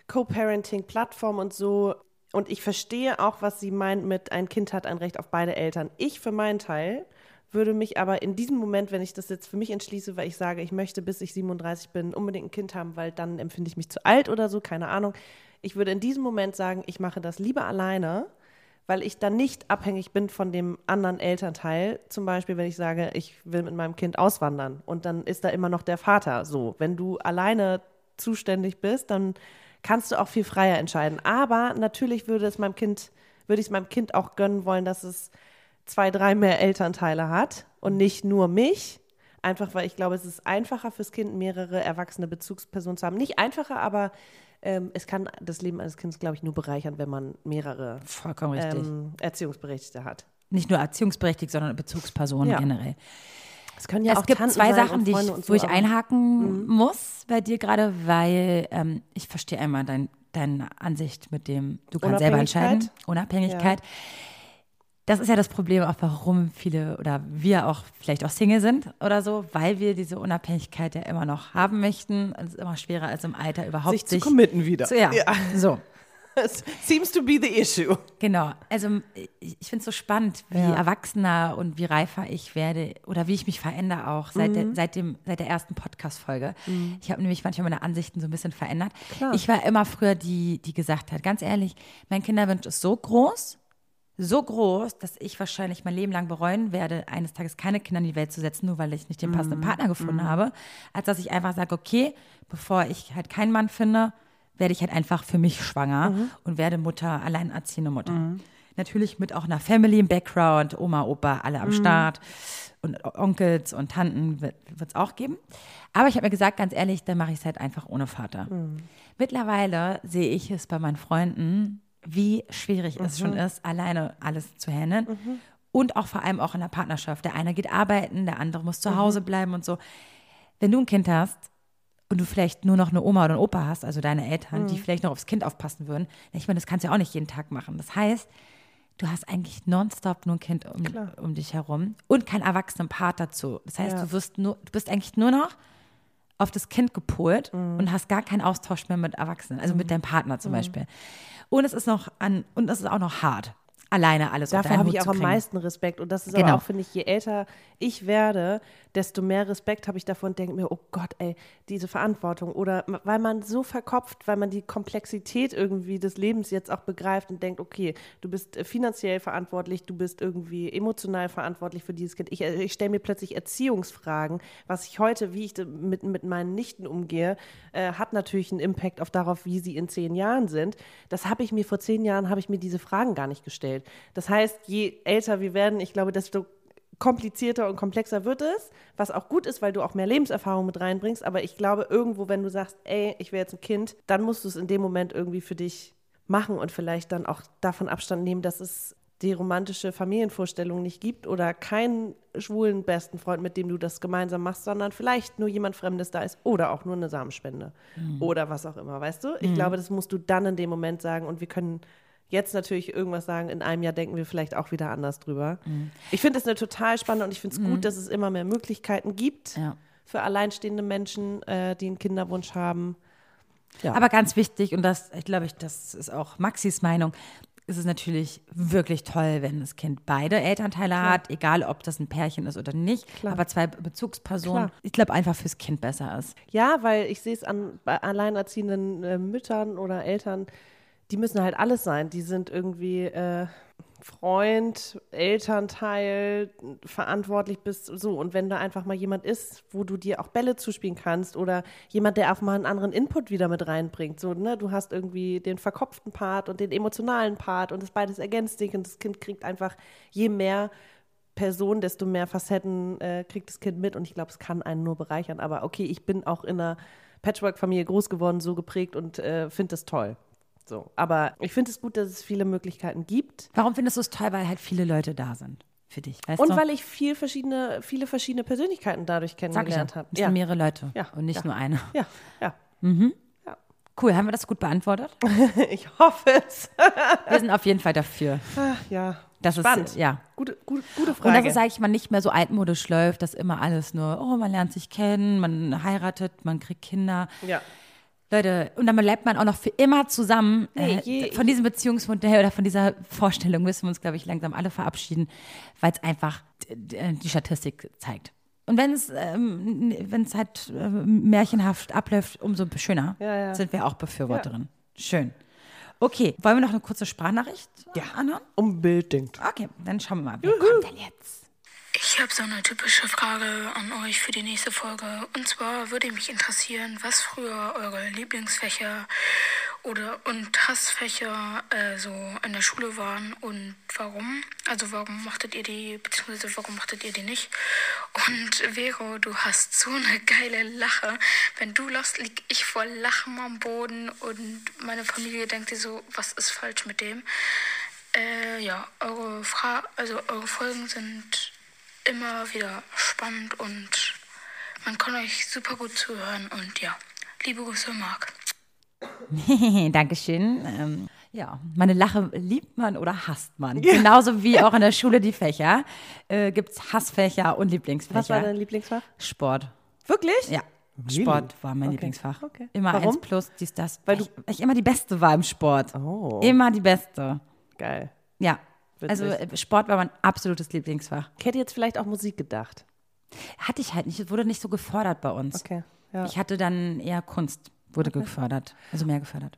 Co-Parenting-Plattform und so. Und ich verstehe auch, was sie meint mit ein Kind hat ein Recht auf beide Eltern. Ich für meinen Teil würde mich aber in diesem Moment, wenn ich das jetzt für mich entschließe, weil ich sage, ich möchte, bis ich 37 bin, unbedingt ein Kind haben, weil dann empfinde ich mich zu alt oder so, keine Ahnung. Ich würde in diesem Moment sagen, ich mache das lieber alleine, weil ich dann nicht abhängig bin von dem anderen Elternteil. Zum Beispiel, wenn ich sage, ich will mit meinem Kind auswandern und dann ist da immer noch der Vater so. Wenn du alleine zuständig bist, dann kannst du auch viel freier entscheiden. Aber natürlich würde es meinem Kind, würde ich es meinem Kind auch gönnen wollen, dass es zwei, drei mehr Elternteile hat und nicht nur mich. Einfach weil ich glaube, es ist einfacher fürs Kind, mehrere erwachsene Bezugspersonen zu haben. Nicht einfacher, aber ähm, es kann das Leben eines Kindes, glaube ich, nur bereichern, wenn man mehrere Vollkommen richtig. ähm, Erziehungsberechtigte hat. Nicht nur erziehungsberechtigt, sondern Bezugspersonen Ja. generell. Es können ja es auch gibt Tanten zwei Sachen, die ich, und wo so, ich einhaken muss bei dir gerade, weil ähm, ich verstehe einmal dein, deine Ansicht mit dem, du kannst selber entscheiden, Unabhängigkeit? Unabhängigkeit. Das ist ja das Problem, auch warum viele oder wir auch vielleicht auch Single sind oder so, weil wir diese Unabhängigkeit ja immer noch haben möchten. Und es ist immer schwerer als im Alter überhaupt sich zu committen wieder. Zu, ja. so. Seems to be the issue. Genau. Also ich, finde es so spannend, wie Ja. erwachsener und wie reifer ich werde oder wie ich mich verändere auch seit, Mhm. der, seit, dem, seit der ersten Podcast-Folge. Ich habe nämlich manchmal meine Ansichten so ein bisschen verändert. Klar. Ich war immer früher die, die gesagt hat, ganz ehrlich, mein Kinderwunsch ist so groß, so groß, dass ich wahrscheinlich mein Leben lang bereuen werde, eines Tages keine Kinder in die Welt zu setzen, nur weil ich nicht den passenden Mhm. Partner gefunden habe, als dass ich einfach sage, okay, bevor ich halt keinen Mann finde, werde ich halt einfach für mich schwanger Mhm. und werde Mutter, alleinerziehende Mutter. Natürlich mit auch einer Family im Background, Oma, Opa, alle Mhm. am Start und Onkels und Tanten wird es auch geben. Aber ich habe mir gesagt, ganz ehrlich, dann mache ich es halt einfach ohne Vater. Mhm. Mittlerweile sehe ich es bei meinen Freunden, wie schwierig es Mhm. schon ist, alleine alles zu handeln. Und auch vor allem auch in der Partnerschaft. Der eine geht arbeiten, der andere muss Mhm. zu Hause bleiben und so. Wenn du ein Kind hast und du vielleicht nur noch eine Oma oder einen Opa hast, also deine Eltern, Mhm. die vielleicht noch aufs Kind aufpassen würden, ich meine, das kannst du ja auch nicht jeden Tag machen. Das heißt, du hast eigentlich nonstop nur ein Kind um, um dich herum und keinen erwachsenen Part dazu. Das heißt, Ja. du wirst nur, du bist eigentlich nur noch auf das Kind gepolt Mhm. und hast gar keinen Austausch mehr mit Erwachsenen, also mit deinem Partner Mhm. zum Beispiel. Und es ist noch an, und es ist auch noch hart, alleine alles einen habe ich auch am meisten Respekt. Und das ist Genau. aber auch, finde ich, je älter ich werde, desto mehr Respekt habe ich davor und denke mir, oh Gott, ey, diese Verantwortung. Oder weil man so verkopft, weil man die Komplexität irgendwie des Lebens jetzt auch begreift und denkt, okay, du bist äh, finanziell verantwortlich, du bist irgendwie emotional verantwortlich für dieses Kind. Ich, äh, ich stelle mir plötzlich Erziehungsfragen. Was ich heute, wie ich mit, mit meinen Nichten umgehe, äh, hat natürlich einen Impact auf darauf, wie sie in zehn Jahren sind. Das habe ich mir vor zehn Jahren, habe ich mir diese Fragen gar nicht gestellt. Das heißt, je älter wir werden, ich glaube, desto komplizierter und komplexer wird es, was auch gut ist, weil du auch mehr Lebenserfahrung mit reinbringst. Aber ich glaube, irgendwo, wenn du sagst, ey, ich will jetzt ein Kind, dann musst du es in dem Moment irgendwie für dich machen und vielleicht dann auch davon Abstand nehmen, dass es die romantische Familienvorstellung nicht gibt oder keinen schwulen besten Freund, mit dem du das gemeinsam machst, sondern vielleicht nur jemand Fremdes da ist oder auch nur eine Samenspende oder was auch immer, weißt du? Ich glaube, das musst du dann in dem Moment sagen und wir können jetzt natürlich irgendwas sagen, in einem Jahr denken wir vielleicht auch wieder anders drüber. Ich finde es eine total spannende und ich finde es gut, dass es immer mehr Möglichkeiten gibt Ja. für alleinstehende Menschen, äh, die einen Kinderwunsch haben. Ja. Aber ganz wichtig, und das, ich glaube, ich, das ist auch Maxis Meinung, ist es natürlich wirklich toll, wenn das Kind beide Elternteile hat, egal ob das ein Pärchen ist oder nicht, aber zwei Bezugspersonen, Klar. ich glaube einfach fürs Kind besser ist. Ja, weil ich sehe es an bei alleinerziehenden äh, Müttern oder Eltern, die müssen halt alles sein. Die sind irgendwie, äh, Freund, Elternteil verantwortlich bist. So, und wenn da einfach mal jemand ist, wo du dir auch Bälle zuspielen kannst oder jemand, der auch mal einen anderen Input wieder mit reinbringt. So, ne, du hast irgendwie den verkopften Part und den emotionalen Part und das beides ergänzt sich und das Kind kriegt einfach je mehr Person, desto mehr Facetten äh, kriegt das Kind mit und ich glaube, es kann einen nur bereichern. Aber okay, ich bin auch in einer Patchwork-Familie groß geworden, so geprägt und äh, finde das toll. So, aber ich finde es gut, dass es viele Möglichkeiten gibt. Warum findest du es toll, weil halt viele Leute da sind für dich? Weißt Und du? weil ich viel verschiedene, viele verschiedene Persönlichkeiten dadurch ja, kennengelernt habe. es sind mehrere Leute Ja, und nicht ja. nur eine. Ja, ja. Cool, haben wir das gut beantwortet? Ich hoffe es. Wir sind auf jeden Fall dafür. Ah, ja. Das Spannend. ist ja. Gute, gute, gute Und Frage. dass es, sage ich mal, nicht mehr so altmodisch läuft, dass immer alles nur, oh, man lernt sich kennen, man heiratet, man kriegt Kinder. ja. Leute, und dann bleibt man auch noch für immer zusammen. Nee, äh, je- von diesem Beziehungsmodell oder von dieser Vorstellung müssen wir uns, glaube ich, langsam alle verabschieden, weil es einfach d- die Statistik zeigt. Und wenn es ähm, wenn es halt äh, märchenhaft abläuft, umso schöner Ja, ja. sind wir auch Befürworterin. Schön. Okay, wollen wir noch eine kurze Sprachnachricht ja. anhören? Unbedingt. Okay, dann schauen wir mal. Wer kommt denn jetzt? Ich habe so eine typische Frage an euch für die nächste Folge. Und zwar würde mich interessieren, was früher eure Lieblingsfächer oder und Hassfächer äh, so in der Schule waren und warum. Also warum mochtet ihr die, beziehungsweise warum mochtet ihr die nicht? Und Vero, du hast so eine geile Lache. Wenn du lachst, lieg ich vor Lachen am Boden und meine Familie denkt sich so, was ist falsch mit dem? Äh, ja, eure Fra also eure Folgen sind immer wieder spannend und man kann euch super gut zuhören und ja, liebe Grüße, Marc. Dankeschön. Ähm, ja, meine Lache liebt man oder hasst man. Genauso wie auch in der Schule die Fächer. Äh, Gibt es Hassfächer und Lieblingsfächer. Was war dein Lieblingsfach? Sport. Wirklich? Ja. Sport war mein Okay. Lieblingsfach. Okay. Immer Warum? eins plus, dies, das. Weil Weil, ich, ich immer die Beste war im Sport. Oh. Immer die Beste. Geil. Ja. Witzig. Also äh, Sport war mein absolutes Lieblingsfach. Ich hätte jetzt vielleicht auch Musik gedacht. Hatte ich halt nicht, es wurde nicht so gefordert bei uns. Okay. Ja. Ich hatte dann eher Kunst, wurde gefördert. Also mehr gefördert.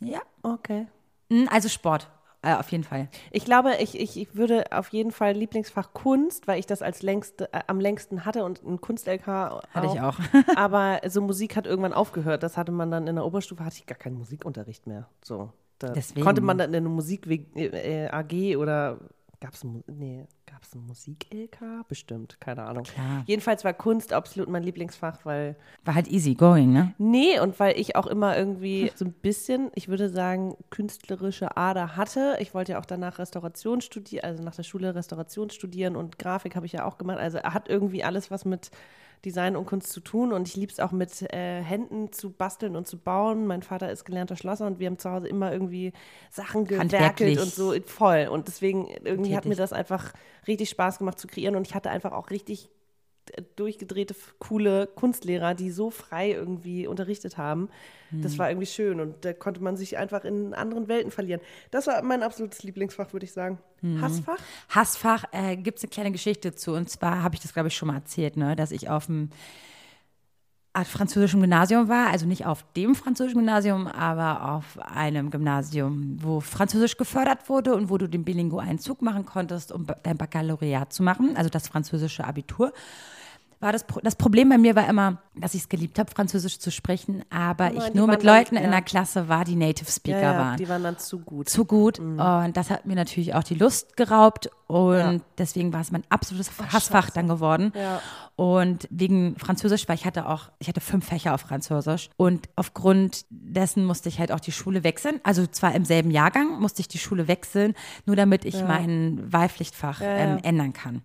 Ja. okay. Mm, Also Sport, äh, auf jeden Fall. Ich glaube, ich, ich, ich würde auf jeden Fall Lieblingsfach Kunst, weil ich das als längste, äh, am längsten hatte und ein Kunst-LK Hatte ich auch. Aber so Musik hat irgendwann aufgehört. Das hatte man dann in der Oberstufe, hatte ich gar keinen Musikunterricht mehr. So, da Deswegen. konnte man dann in eine Musik äh, AG oder gab es nee, gab's ein Musik-LK? Bestimmt, keine Ahnung. Klar. Jedenfalls war Kunst absolut mein Lieblingsfach, weil War halt easy going, ne? Nee, und weil ich auch immer irgendwie so ein bisschen, ich würde sagen, künstlerische Ader hatte. Ich wollte ja auch danach Restauration studieren, also nach der Schule Restauration studieren und Grafik habe ich ja auch gemacht. Also hat irgendwie alles was mit Design und Kunst zu tun und ich liebe es auch mit äh, Händen zu basteln und zu bauen. Mein Vater ist gelernter Schlosser und wir haben zu Hause immer irgendwie Sachen gewerkelt und so voll. Und deswegen irgendwie hat Tätig. mir das einfach richtig Spaß gemacht zu kreieren und ich hatte einfach auch richtig durchgedrehte, coole Kunstlehrer, die so frei irgendwie unterrichtet haben. Das war irgendwie schön und da konnte man sich einfach in anderen Welten verlieren. Das war mein absolutes Lieblingsfach, würde ich sagen. Hassfach? Hassfach äh, gibt es eine kleine Geschichte zu. Und zwar habe ich das, glaube ich, schon mal erzählt, ne? dass ich auf dem Art französischen Gymnasium war. Also nicht auf dem französischen Gymnasium, aber auf einem Gymnasium, wo Französisch gefördert wurde und wo du den bilingualen Zug machen konntest, um dein Baccalaureat zu machen, also das französische Abitur. War das, Pro- das Problem bei mir war immer, dass ich es geliebt habe, Französisch zu sprechen, aber Aber ich nur mit dann- Leuten in ja. der Klasse war, die Native Speaker waren die waren dann zu gut. zu gut. Und das hat mir natürlich auch die Lust geraubt. Und deswegen war es mein absolutes Hassfach dann geworden. Ja. Und wegen Französisch, weil ich hatte auch, ich hatte fünf Fächer auf Französisch. Und aufgrund dessen musste ich halt auch die Schule wechseln. Also zwar im selben Jahrgang musste ich die Schule wechseln, nur damit ich mein Wahlpflichtfach ähm, ändern kann.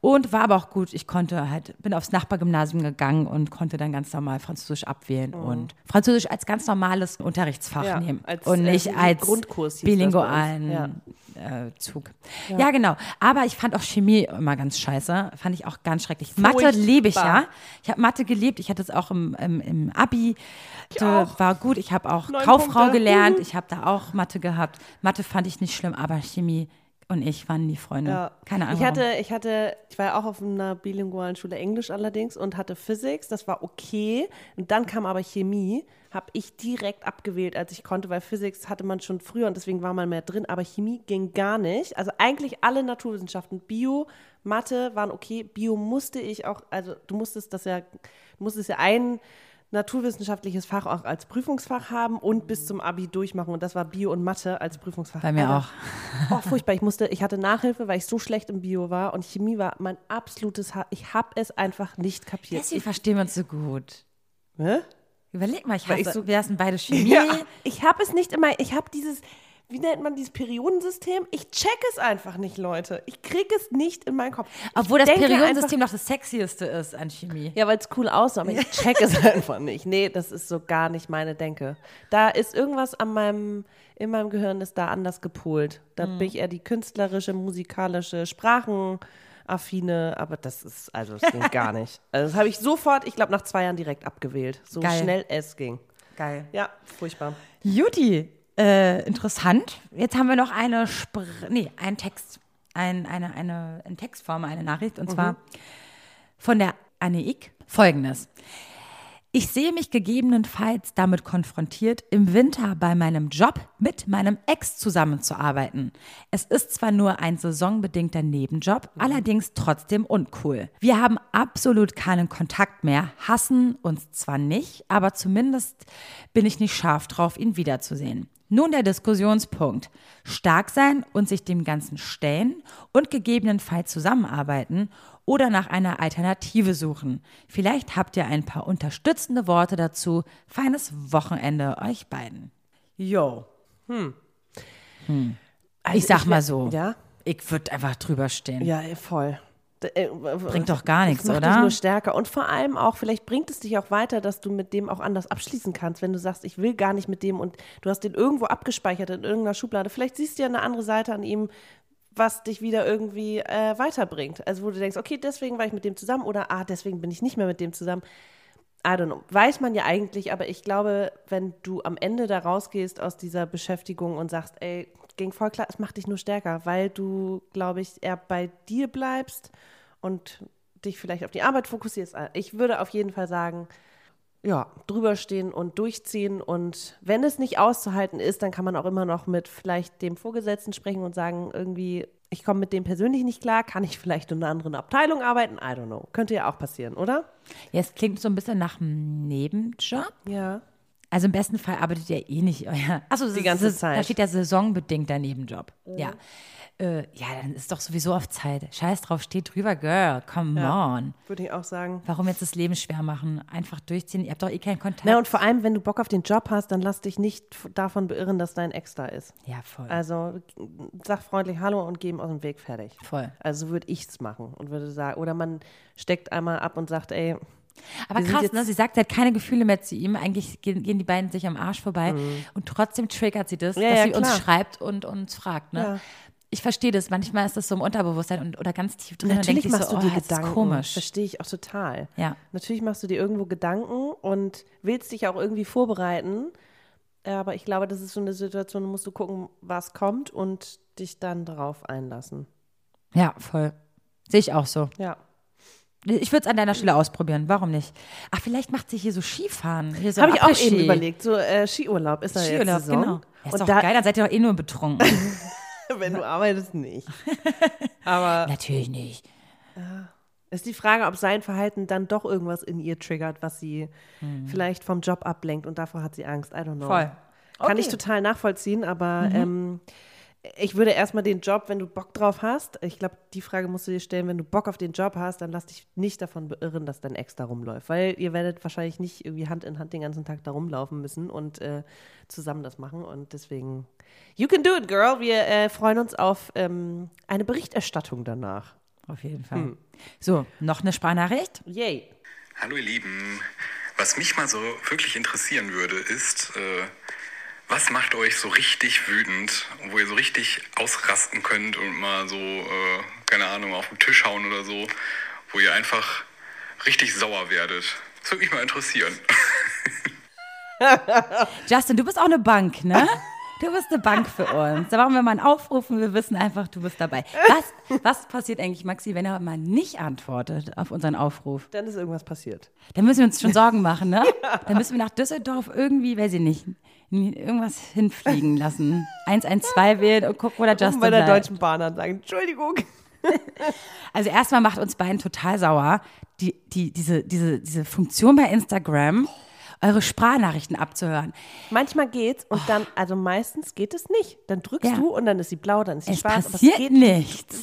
Und war aber auch gut. Ich konnte halt, bin aufs Nachbargymnasium gegangen und konnte dann ganz normal Französisch abwählen und Französisch als ganz normales Unterrichtsfach Ja, nehmen als, und äh, nicht als Grundkurs bilingualen äh, Zug. Ja. genau. Aber ich fand auch Chemie immer ganz scheiße. Fand ich auch ganz schrecklich. Mathe liebe ich ja. Ich habe Mathe geliebt. Ich hatte es auch im, im, im Abi. War gut. Ich habe auch Neun Kauffrau Punkte. gelernt. Mhm. Ich habe da auch Mathe gehabt. Mathe fand ich nicht schlimm, aber Chemie und ich waren nie Freunde. Ja. Keine Ahnung. Ich hatte, ich hatte, ich war ja auch auf einer bilingualen Schule Englisch allerdings und hatte Physics, das war okay. Und dann kam aber Chemie, habe ich direkt abgewählt, als ich konnte, weil Physics hatte man schon früher und deswegen war man mehr drin, aber Chemie ging gar nicht. Also eigentlich alle Naturwissenschaften, Bio, Mathe waren okay, Bio musste ich auch, also du musstest das ja, du musstest ja ein naturwissenschaftliches Fach auch als Prüfungsfach haben und bis zum Abi durchmachen. Und das war Bio und Mathe als Prüfungsfach. Bei mir Alter, Oh, furchtbar. Ich musste, ich hatte Nachhilfe, weil ich so schlecht im Bio war und Chemie war mein absolutes Ha Ich habe es einfach nicht kapiert. Deswegen verstehen wir uns so gut. Ne? Überleg mal, ich hasse, ich so- wir hassen beide Chemie. Ja, ich habe es nicht immer, ich habe dieses, wie nennt man dieses Periodensystem? Ich check es einfach nicht, Leute. Ich kriege es nicht in meinen Kopf. Ich Obwohl das denke Periodensystem doch das sexieste ist an Chemie. Ja, weil es cool aussah, aber ich check es einfach nicht. Nee, das ist so gar nicht meine Denke. Da ist irgendwas an meinem, in meinem Gehirn ist da anders gepolt. Da bin ich eher die künstlerische, musikalische, sprachenaffine, aber das ist, also das ging gar nicht. Also das habe ich sofort, ich glaube, nach zwei Jahren direkt abgewählt. So Geil. schnell es ging. Geil. Ja, furchtbar. Juti, äh, interessant. Jetzt haben wir noch eine, Spr nee, einen Text, ein, eine, eine, in Textform, eine Nachricht, und zwar von der Anne. Folgendes. Ich sehe mich gegebenenfalls damit konfrontiert, im Winter bei meinem Job mit meinem Ex zusammenzuarbeiten. Es ist zwar nur ein saisonbedingter Nebenjob, allerdings trotzdem uncool. Wir haben absolut keinen Kontakt mehr, hassen uns zwar nicht, aber zumindest bin ich nicht scharf drauf, ihn wiederzusehen. Nun der Diskussionspunkt. Stark sein und sich dem Ganzen stellen und gegebenenfalls zusammenarbeiten oder nach einer Alternative suchen. Vielleicht habt ihr ein paar unterstützende Worte dazu. Feines Wochenende euch beiden. Yo. Hm. Ich sag ich mal so. ja? Ich würde einfach drüber stehen. Ja, voll. Äh, Bringt doch gar nichts, macht oder? Dich nur stärker und vor allem auch, vielleicht bringt es dich auch weiter, dass du mit dem auch anders abschließen kannst, wenn du sagst, ich will gar nicht mit dem und du hast den irgendwo abgespeichert in irgendeiner Schublade. Vielleicht siehst du ja eine andere Seite an ihm, was dich wieder irgendwie äh, weiterbringt. Also wo du denkst, okay, deswegen war ich mit dem zusammen oder ah, deswegen bin ich nicht mehr mit dem zusammen. I don't know. Weiß man ja eigentlich, aber ich glaube, wenn du am Ende da rausgehst aus dieser Beschäftigung und sagst, ey, ging voll klar, es macht dich nur stärker, weil du, glaube ich, eher bei dir bleibst und dich vielleicht auf die Arbeit fokussierst. Ich würde auf jeden Fall sagen, ja, drüber stehen und durchziehen. Und wenn es nicht auszuhalten ist, dann kann man auch immer noch mit vielleicht dem Vorgesetzten sprechen und sagen, irgendwie, ich komme mit dem persönlich nicht klar, kann ich vielleicht in einer anderen Abteilung arbeiten? I don't know. Könnte ja auch passieren, oder? Ja, es klingt so ein bisschen nach einem Nebenjob. Ja. Also im besten Fall arbeitet ihr eh nicht euer. Achso, Die ganze Zeit. Da steht ja saisonbedingter Nebenjob. Ja. Äh, ja, dann ist doch sowieso auf Zeit. Scheiß drauf, steht drüber, Girl. Come on. Würde ich auch sagen. Warum jetzt das Leben schwer machen? Einfach durchziehen. Ihr habt doch eh keinen Kontakt. Na, und vor allem, wenn du Bock auf den Job hast, dann lass dich nicht davon beirren, dass dein Ex da ist. ja, voll. Also sag freundlich Hallo und geh ihm aus dem Weg fertig. Voll. Also so würde ich es machen und würde sagen, oder man steckt einmal ab und sagt, ey, Aber wir krass, ne? Sie sagt, sie hat keine Gefühle mehr zu ihm. Eigentlich gehen, gehen die beiden sich am Arsch vorbei. Und trotzdem triggert sie das, Mhm. Ja, dass ja, sie uns klar. schreibt und uns fragt. Ne? Ja. Ich verstehe das. Manchmal ist das so im Unterbewusstsein und, oder ganz tief drin. und natürlich sich machst so, du dir oh, das Gedanken. Ist komisch. Verstehe ich auch total. Ja. Natürlich machst du dir irgendwo Gedanken und willst dich auch irgendwie vorbereiten. Aber ich glaube, das ist so eine Situation, da musst du gucken, was kommt und dich dann darauf einlassen. Ja, voll. Sehe ich auch so. Ja. Ich würde es an deiner Stelle ausprobieren. Warum nicht? Ach, vielleicht macht sie hier so Skifahren. Hier so Habe ich auch eben überlegt. So äh, Skiurlaub ist da jetzt Skiurlaub, Saison. genau. Ja, ist und doch da, geil, dann seid ihr doch eh nur betrunken. wenn du arbeitest, nicht. Aber Natürlich nicht. ist die Frage, ob sein Verhalten dann doch irgendwas in ihr triggert, was sie vielleicht vom Job ablenkt und davor hat sie Angst. I don't know. Voll. Kann ich total nachvollziehen, aber ähm, ich würde erstmal den Job, wenn du Bock drauf hast, ich glaube, die Frage musst du dir stellen, wenn du Bock auf den Job hast, dann lass dich nicht davon beirren, dass dein Ex da rumläuft, weil ihr werdet wahrscheinlich nicht irgendwie Hand in Hand den ganzen Tag da rumlaufen müssen und äh, zusammen das machen und deswegen, you can do it, girl. Wir äh, freuen uns auf ähm, eine Berichterstattung danach. Auf jeden Fall. Hm. So, noch eine Sparnachricht? Yay. Hallo ihr Lieben, was mich mal so wirklich interessieren würde, ist, äh, was macht euch so richtig wütend, wo ihr so richtig ausrasten könnt und mal so, äh, keine Ahnung, auf den Tisch hauen oder so, wo ihr einfach richtig sauer werdet. Das würde mich mal interessieren. Justin, du bist auch eine Bank, ne? Du bist eine Bank für uns. Da machen wir mal einen Aufruf und wir wissen einfach, du bist dabei. Was, was passiert eigentlich, Maxi, wenn er mal nicht antwortet auf unseren Aufruf? Dann ist irgendwas passiert. Dann müssen wir uns schon Sorgen machen, ne? Dann müssen wir nach Düsseldorf irgendwie, weiß ich nicht, irgendwas hinfliegen lassen. 112 wählen und gucken, wo der Justin bei der bleibt. Deutschen Bahn an sagen, Entschuldigung. Also erstmal macht uns beiden total sauer, die, die, diese, diese, diese Funktion bei Instagram, eure Sprachnachrichten abzuhören. Manchmal geht's und dann, also meistens geht es nicht. Dann drückst Ja. du und dann ist sie blau, dann ist sie Es schwarz. aber passiert geht nichts.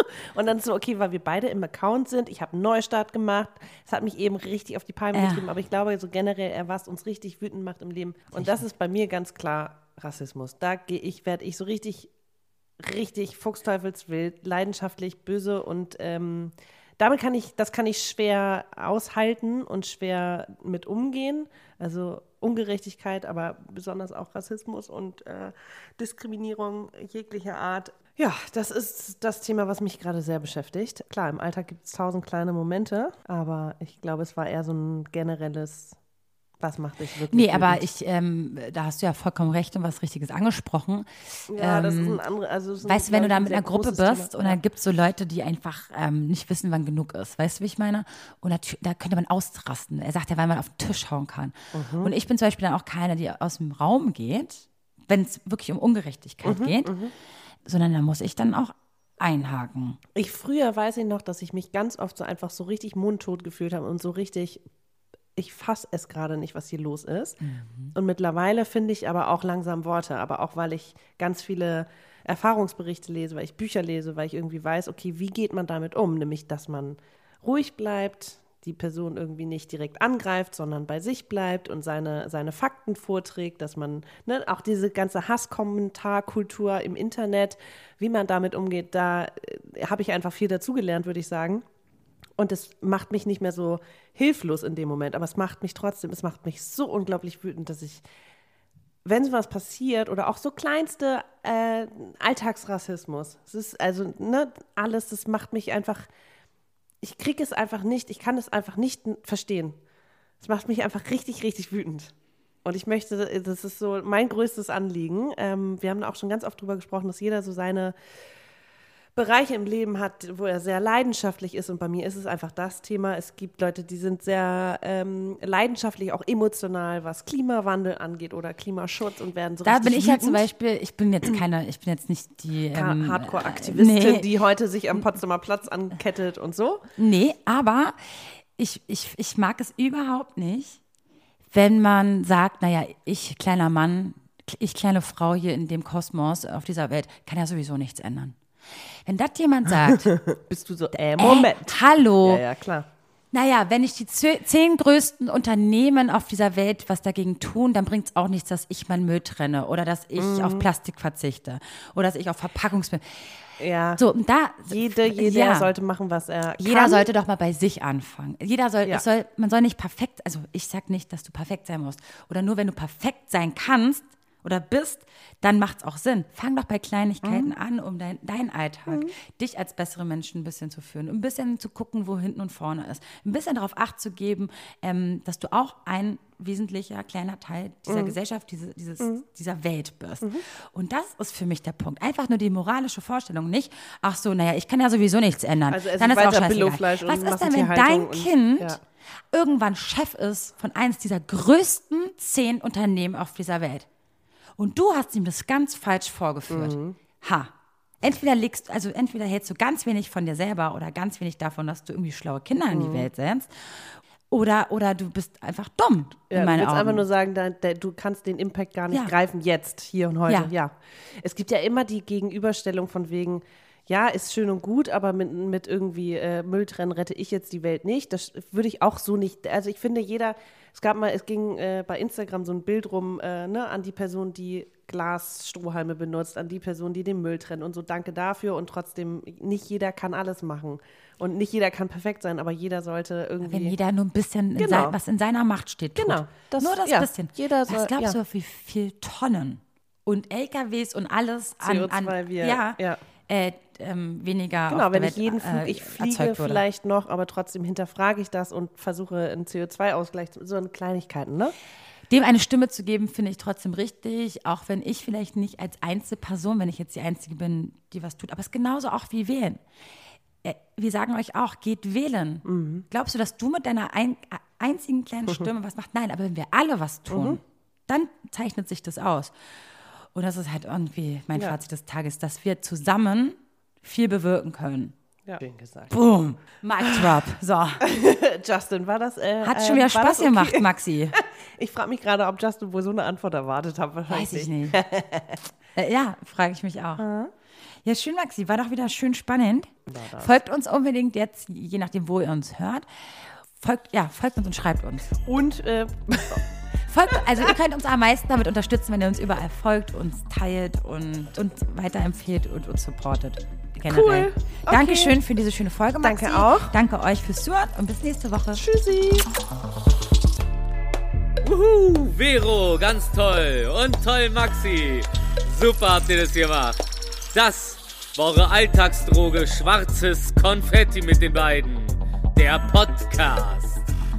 Und dann so, okay, weil wir beide im Account sind, ich habe einen Neustart gemacht. Es hat mich eben richtig auf die Palme Ja. getrieben, aber ich glaube so generell, er was uns richtig wütend macht im Leben. Und das ist bei mir ganz klar Rassismus. Da gehe ich, werde ich so richtig, richtig fuchsteufelswild, leidenschaftlich, böse und ähm, damit kann ich, das kann ich schwer aushalten und schwer mit umgehen. Also Ungerechtigkeit, aber besonders auch Rassismus und äh, Diskriminierung jeglicher Art. Ja, das ist das Thema, was mich gerade sehr beschäftigt. Klar, im Alltag gibt es tausend kleine Momente, aber ich glaube, es war eher so ein generelles, was macht dich wirklich Nee, aber ich, ähm, da hast du ja vollkommen recht und was Richtiges angesprochen. Ja, das ist ähm, ein anderes, also es ist ein, Weißt du, wenn du da mit ein einer Gruppe bist Thema. und dann gibt es so Leute, die einfach ähm, nicht wissen, wann genug ist. Weißt du, wie ich meine? Und da, da könnte man ausrasten. Er sagt ja, weil man auf den Tisch hauen kann. Mhm. Und ich bin zum Beispiel dann auch keine, die aus dem Raum geht, wenn es wirklich um Mhm, Ungerechtigkeit geht, sondern da muss ich dann auch einhaken. Ich früher weiß ich noch, dass ich mich ganz oft so einfach so richtig mundtot gefühlt habe und so richtig, ich fasse es gerade nicht, was hier los ist. Und mittlerweile finde ich aber auch langsam Worte, aber auch weil ich ganz viele Erfahrungsberichte lese, weil ich Bücher lese, weil ich irgendwie weiß, okay, wie geht man damit um? Nämlich, dass man ruhig bleibt, die Person irgendwie nicht direkt angreift, sondern bei sich bleibt und seine, seine Fakten vorträgt, dass man ne, auch diese ganze Hasskommentarkultur im Internet, wie man damit umgeht, da äh, habe ich einfach viel dazugelernt, würde ich sagen. Und es macht mich nicht mehr so hilflos in dem Moment, aber es macht mich trotzdem, es macht mich so unglaublich wütend, dass ich, wenn so was passiert oder auch so kleinste äh, Alltagsrassismus, es ist also ne, alles, das macht mich einfach, ich kriege es einfach nicht, ich kann es einfach nicht verstehen. Es macht mich einfach richtig, richtig wütend. Und ich möchte, das ist so mein größtes Anliegen. Ähm, wir haben auch schon ganz oft drüber gesprochen, dass jeder so seine Bereiche im Leben hat, wo er sehr leidenschaftlich ist. Und bei mir ist es einfach das Thema. Es gibt Leute, die sind sehr ähm, leidenschaftlich, auch emotional, was Klimawandel angeht oder Klimaschutz und werden so Da bin ich ja zum. Beispiel, ich bin jetzt keine, ich bin jetzt nicht die ähm, Hardcore-Aktivistin, nee. die heute sich am Potsdamer Platz ankettet und so. Nee, aber ich, ich, ich mag es überhaupt nicht, wenn man sagt, naja, ich kleiner Mann, ich kleine Frau hier in dem Kosmos auf dieser Welt, kann ja sowieso nichts ändern. Wenn das jemand sagt, Bist du so, äh, Moment. äh, hallo, Ja, ja, klar. naja, wenn ich die zehn größten Unternehmen auf dieser Welt was dagegen tun, dann bringt es auch nichts, dass ich meinen Müll trenne oder dass ich Mhm. auf Plastik verzichte oder dass ich auf Verpackungsmüll. Ja. So, da. Jede, jeder ja. sollte machen, was er Jeder kann. sollte doch mal bei sich anfangen. Jeder soll, Ja. soll, man soll nicht perfekt, also ich sag nicht, dass du perfekt sein musst. Oder nur wenn du perfekt sein kannst oder bist, dann macht's auch Sinn. Fang doch bei Kleinigkeiten an, um dein, deinen Alltag, dich als bessere Menschen ein bisschen zu führen, ein bisschen zu gucken, wo hinten und vorne ist, ein bisschen darauf Acht zu geben, ähm, dass du auch ein wesentlicher kleiner Teil dieser Gesellschaft, diese, dieses, dieser Welt bist. Und das ist für mich der Punkt. Einfach nur die moralische Vorstellung, nicht, ach so, naja, ich kann ja sowieso nichts ändern. Also dann ist auch scheißegal. Und Was ist denn, wenn dein und- Kind ja. irgendwann Chef ist von eins dieser größten zehn Unternehmen auf dieser Welt? Und du hast ihm das ganz falsch vorgeführt. Mhm. Ha. Entweder legst, also entweder hältst du ganz wenig von dir selber oder ganz wenig davon, dass du irgendwie schlaue Kinder in Mhm. die Welt setzt. Oder, oder du bist einfach dumm Ja, in du meinen willst Augen. einfach nur sagen, da, da, du kannst den Impact gar nicht Ja. greifen jetzt, hier und heute. Ja. Ja. Es gibt ja immer die Gegenüberstellung von wegen, ja, ist schön und gut, aber mit, mit irgendwie äh, Mülltrennen rette ich jetzt die Welt nicht. Das würde ich auch so nicht. Also ich finde, jeder, es gab mal, es ging äh, bei Instagram so ein Bild rum, äh, ne, an die Person, die Glasstrohhalme benutzt, an die Person, die den Müll trennt und so, danke dafür. Und trotzdem, nicht jeder kann alles machen. Und nicht jeder kann perfekt sein, aber jeder sollte irgendwie. Wenn jeder nur ein bisschen, in Genau. sein, was in seiner Macht steht, tut. Genau. Das- nur das ja. bisschen. Jeder soll- was glaubst ja. du, wie viel Tonnen und LKWs und alles an, an CO2 wir- ja, ja. Äh, ähm, weniger Genau, wenn ich jeden Flug, äh, ich fliege vielleicht noch, aber trotzdem hinterfrage ich das und versuche einen CO2-Ausgleich, zu- so eine Kleinigkeiten, ne? dem eine Stimme zu geben, finde ich trotzdem richtig, auch wenn ich vielleicht nicht als Einzelperson, wenn ich jetzt die Einzige bin, die was tut, aber es ist genauso auch wie wählen. Äh, Wir sagen euch auch, geht wählen. Mhm. Glaubst du, dass du mit deiner ein, äh, einzigen kleinen Stimme was machst? Nein, aber wenn wir alle was tun, Mhm. dann zeichnet sich das aus. Und das ist halt irgendwie mein Ja. Fazit des Tages, dass wir zusammen viel bewirken können. Ja. Schön gesagt. Boom. Mic drop. So. Justin, war das. Äh, Hat äh, schon wieder Spaß okay? gemacht, Maxi. Ich frage mich gerade, ob Justin wohl so eine Antwort erwartet hat. Wahrscheinlich Weiß ich nicht. äh, ja, frage ich mich auch. Ja, schön, Maxi. War doch wieder schön spannend. Folgt uns unbedingt jetzt, je nachdem, wo ihr uns hört. Folgt, ja, folgt uns und schreibt uns. Und äh, Folgt, also ihr könnt uns am meisten damit unterstützen, wenn ihr uns überall folgt, uns teilt und, und weiterempfehlt und uns supportet. Generell. Cool. Okay. Dankeschön für diese schöne Folge, Maxi. Danke auch. Danke euch fürs Zuhören und bis nächste Woche. tschüssi. Wuhu, Vero, ganz toll. Und toll, Maxi. Super habt ihr das gemacht. Das war eure Alltagsdroge Schwarzes Konfetti mit den beiden. Der Podcast.